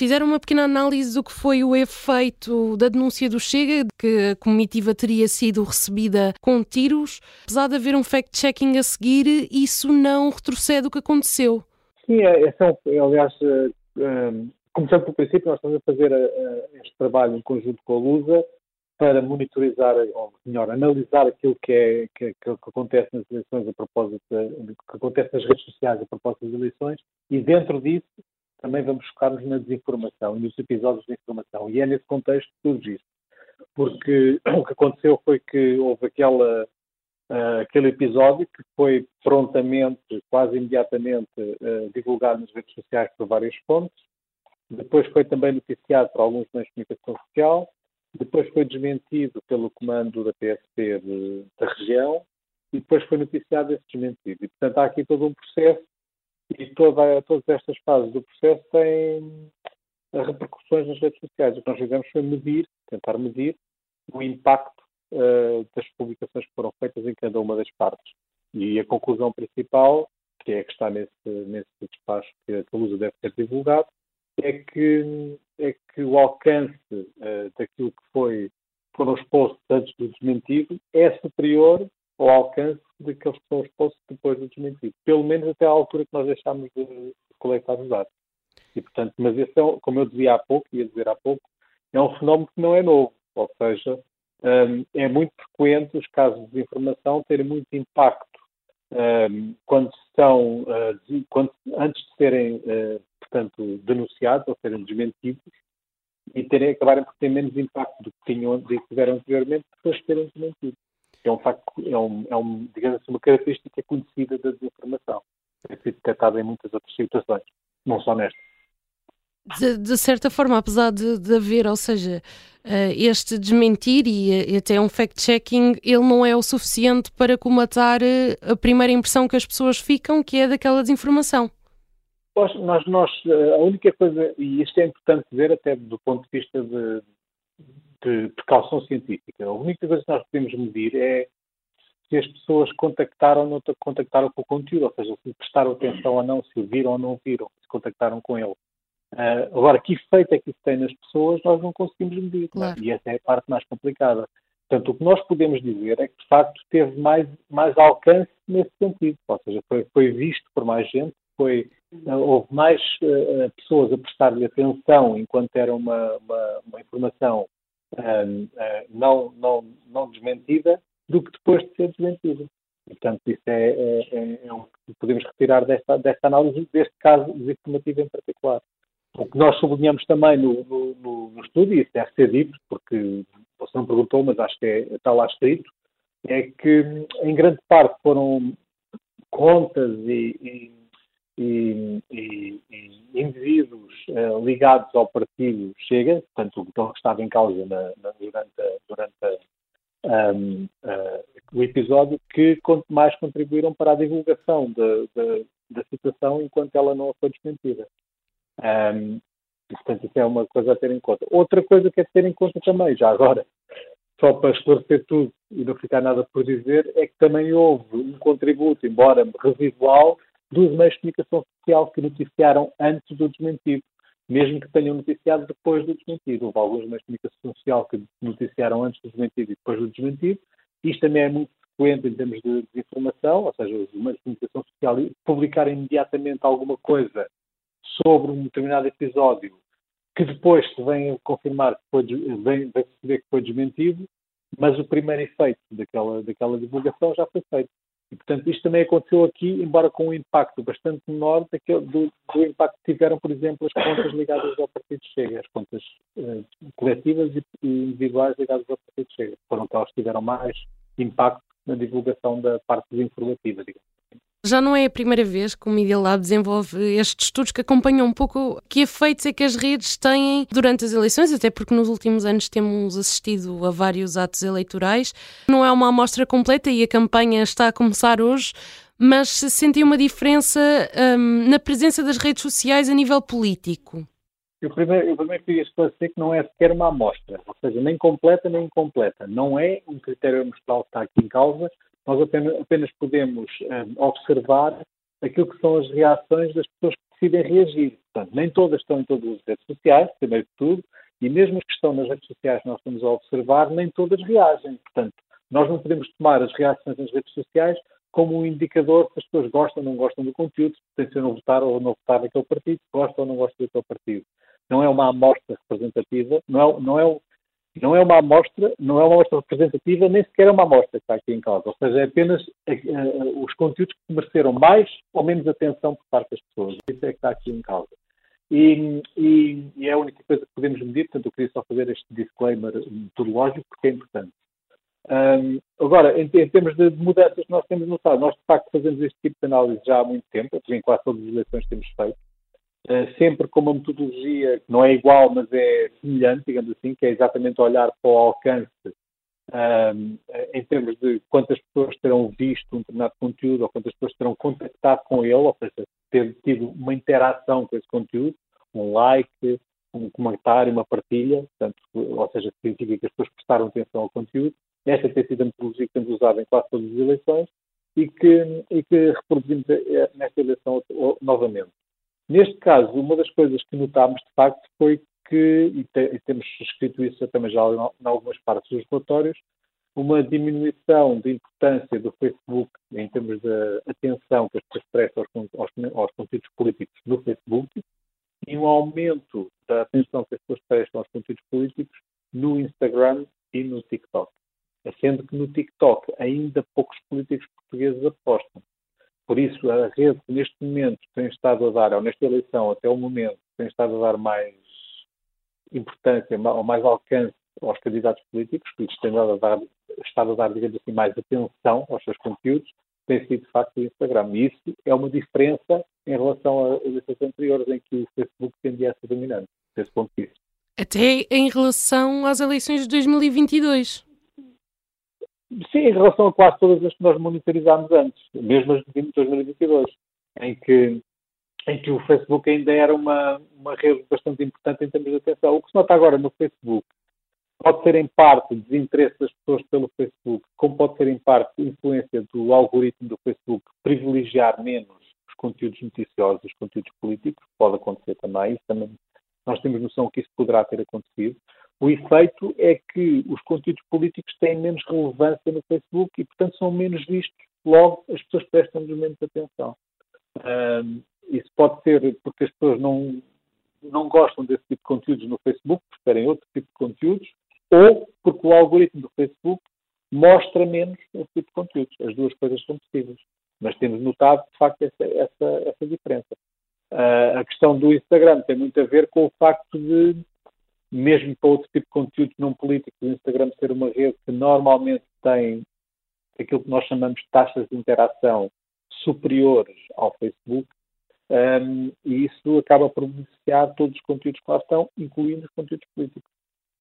Fizeram uma pequena análise do que foi o efeito da denúncia do Chega, que a comitiva teria sido recebida com tiros. Apesar de haver um fact-checking a seguir, isso não retrocede o que aconteceu. Sim, é, é, aliás, eh, eh, começando pelo princípio, nós estamos a fazer eh, este trabalho em conjunto com a Lusa para monitorizar, ou melhor, analisar aquilo que, é, que, que, acontece nas eleições a propósito, de, que acontece nas redes sociais a propósito das eleições, e dentro disso também vamos focar-nos na desinformação e nos episódios de informação. E é nesse contexto que surge isso. Porque o que aconteceu foi que houve aquela, uh, aquele episódio que foi prontamente, quase imediatamente, uh, divulgado nas redes sociais por várias fontes. Depois foi também noticiado por alguns meios de comunicação social depois foi desmentido pelo comando da PSP de, da região e depois foi noticiado esse desmentido. E, portanto, há aqui todo um processo e toda, todas estas fases do processo têm repercussões nas redes sociais. O que nós fizemos foi medir, tentar medir o impacto uh, das publicações que foram feitas em cada uma das partes. E a conclusão principal, que é a que está nesse, nesse despacho que a Lusa deve ter divulgado, é que, é que o alcance uh, daquilo que foi, foram expostos antes do desmentido é superior ao alcance daqueles que são expostos depois do desmentido. Pelo menos até à altura que nós deixámos de coletar os dados. E, portanto, mas esse é, como eu dizia há pouco, ia dizer há pouco, é um fenómeno que não é novo. Ou seja, um, é muito frequente os casos de desinformação terem muito impacto um, quando estão, uh, quando, antes de serem uh, portanto, denunciados ou serem desmentidos e terem, acabarem por ter menos impacto do que tinham, tiveram anteriormente depois de serem desmentidos. É um facto, é, um, é um, digamos assim, uma característica conhecida da desinformação. É detectada em muitas outras situações, não só nesta. De, de, certa forma, apesar de, de haver, ou seja, uh, este desmentir e, e até um fact-checking, ele não é o suficiente para comatar uh, a primeira impressão que as pessoas ficam, que é daquela desinformação. Nós, nós, nós, a única coisa, e isto é importante dizer até do ponto de vista de, de precaução científica, a única coisa que nós podemos medir é se as pessoas contactaram não contactaram com o conteúdo, ou seja, se prestaram atenção ou não, se o viram ou não viram, se contactaram com ele. Uh, agora, que efeito é que isso tem nas pessoas, nós não conseguimos medir. Claro. E essa é a parte mais complicada. Portanto, o que nós podemos dizer é que, de facto, teve mais, mais alcance nesse sentido. Ou seja, foi, foi visto por mais gente, foi, uh, houve mais uh, pessoas a prestar-lhe atenção enquanto era uma, uma, uma informação não, não, não desmentida do que depois de ser desmentida. Portanto, isso é, é, é, é o que podemos retirar desta, desta análise, deste caso desinformativo em particular. O que nós sublinhamos também no, no, no, estudo, e isso deve ser dito, porque você não perguntou, mas acho que é, está lá escrito, é que em grande parte foram contas e, e, e, e indivíduos uh, ligados ao partido Chega, portanto, o que estava em causa na, na, durante, durante um, uh, o episódio, que mais contribuíram para a divulgação de, de, da situação enquanto ela não foi desmentida. Um, portanto, isso é uma coisa a ter em conta. Outra coisa que é ter em conta também, já agora, só para esclarecer tudo e não ficar nada por dizer, é que também houve um contributo, embora residual, dos meios de comunicação social que noticiaram antes do desmentido, mesmo que tenham noticiado depois do desmentido. Houve alguns meios de comunicação social que noticiaram antes do desmentido e depois do desmentido. Isto também é muito frequente em termos de desinformação, ou seja, os meios de comunicação social publicarem imediatamente alguma coisa sobre um determinado episódio que depois se vem confirmar que foi, vem, vem que foi desmentido, mas o primeiro efeito daquela, daquela divulgação já foi feito. E, portanto, isto também aconteceu aqui, embora com um impacto bastante menor daquele, do, do, impacto que tiveram, por exemplo, as contas ligadas ao Partido Chega, as contas uh, coletivas e, individuais ligadas ao Partido Chega. Foram que tiveram mais impacto na divulgação da parte desinformativa, digamos. Já não é a primeira vez que o Media Lab desenvolve estes estudos que acompanham um pouco que efeitos é que as redes têm durante as eleições, até porque nos últimos anos temos assistido a vários atos eleitorais. Não é uma amostra completa e a campanha está a começar hoje, mas se sentiu uma diferença um, na presença das redes sociais a nível político. Eu primeiro, eu primeiro queria esclarecer que não é sequer uma amostra, ou seja, nem completa nem incompleta. Não é um critério amostral que está aqui em causa, nós apenas, apenas podemos um, observar aquilo que são as reações das pessoas que decidem reagir. Portanto, nem todas estão em todas as redes sociais, primeiro de tudo, e mesmo as que estão nas redes sociais que nós estamos a observar, nem todas reagem. Portanto, nós não podemos tomar as reações nas redes sociais como um indicador se as pessoas gostam ou não gostam do conteúdo, se potenciam votar ou não votar naquele partido, se gostam ou não gostam daquele partido. Não é uma amostra representativa, não é, não é, não é uma amostra, não é uma amostra representativa, nem sequer é uma amostra que está aqui em causa. Ou seja, é apenas uh, os conteúdos que mereceram mais ou menos atenção por parte das pessoas. Isso é que está aqui em causa. E, e, e, é a única coisa que podemos medir, portanto, eu queria só fazer este disclaimer metodológico, porque é importante. Um, agora, em, em, termos de mudanças que nós temos notado, nós de facto fazemos este tipo de análise já há muito tempo, em quase todas as eleições temos feito, sempre com uma metodologia que não é igual, mas é semelhante, digamos assim, que é exatamente olhar para o alcance um, em termos de quantas pessoas terão visto um determinado conteúdo ou quantas pessoas terão contactado com ele, ou seja, ter tido uma interação com esse conteúdo, um like, um comentário, uma partilha, portanto, ou seja, significa que as pessoas prestaram atenção ao conteúdo. Esta tem sido a metodologia que temos usado em quase todas as eleições e que, e que reproduzimos nesta eleição novamente. Neste caso, uma das coisas que notámos, de facto, foi que, e, te, e temos escrito isso também já em algumas partes dos relatórios, uma diminuição de importância do Facebook em termos da atenção que as pessoas prestam aos, aos, aos, conteúdos políticos no Facebook e um aumento da atenção que as pessoas prestam aos conteúdos políticos no Instagram e no TikTok. Sendo que no TikTok ainda poucos políticos portugueses apostam. Por isso, a rede que neste momento tem estado a dar, ou nesta eleição até o momento, tem estado a dar mais importância ou mais alcance aos candidatos políticos, que têm dado a dar, estado a dar, digamos assim, mais atenção aos seus conteúdos, tem sido de facto o Instagram. E isso é uma diferença em relação a eleições anteriores em que o Facebook tendia a ser dominante, desse ponto de vista. Até em relação às eleições de 2022. Sim, em relação a quase todas as que nós monitorizámos antes, mesmo as de 2022, em que em que o Facebook ainda era uma, uma rede bastante importante em termos de atenção. O que se nota agora no Facebook pode ser em parte desinteresse das pessoas pelo Facebook, como pode ser em parte influência do algoritmo do Facebook privilegiar menos os conteúdos noticiosos, os conteúdos políticos, pode acontecer também, isso também nós temos noção que isso poderá ter acontecido. O efeito é que os conteúdos políticos têm menos relevância no Facebook e, portanto, são menos vistos. Logo, as pessoas prestam-nos menos atenção. Um, isso pode ser porque as pessoas não, não gostam desse tipo de conteúdos no Facebook, preferem outro tipo de conteúdos, ou porque o algoritmo do Facebook mostra menos esse tipo de conteúdos. As duas coisas são possíveis. Mas temos notado, de facto, essa, essa, essa diferença. Uh, a questão do Instagram tem muito a ver com o facto de, mesmo para outro tipo de conteúdos não políticos, o Instagram ser uma rede que normalmente tem aquilo que nós chamamos de taxas de interação superiores ao Facebook, um, e isso acaba por beneficiar todos os conteúdos que lá estão, incluindo os conteúdos políticos.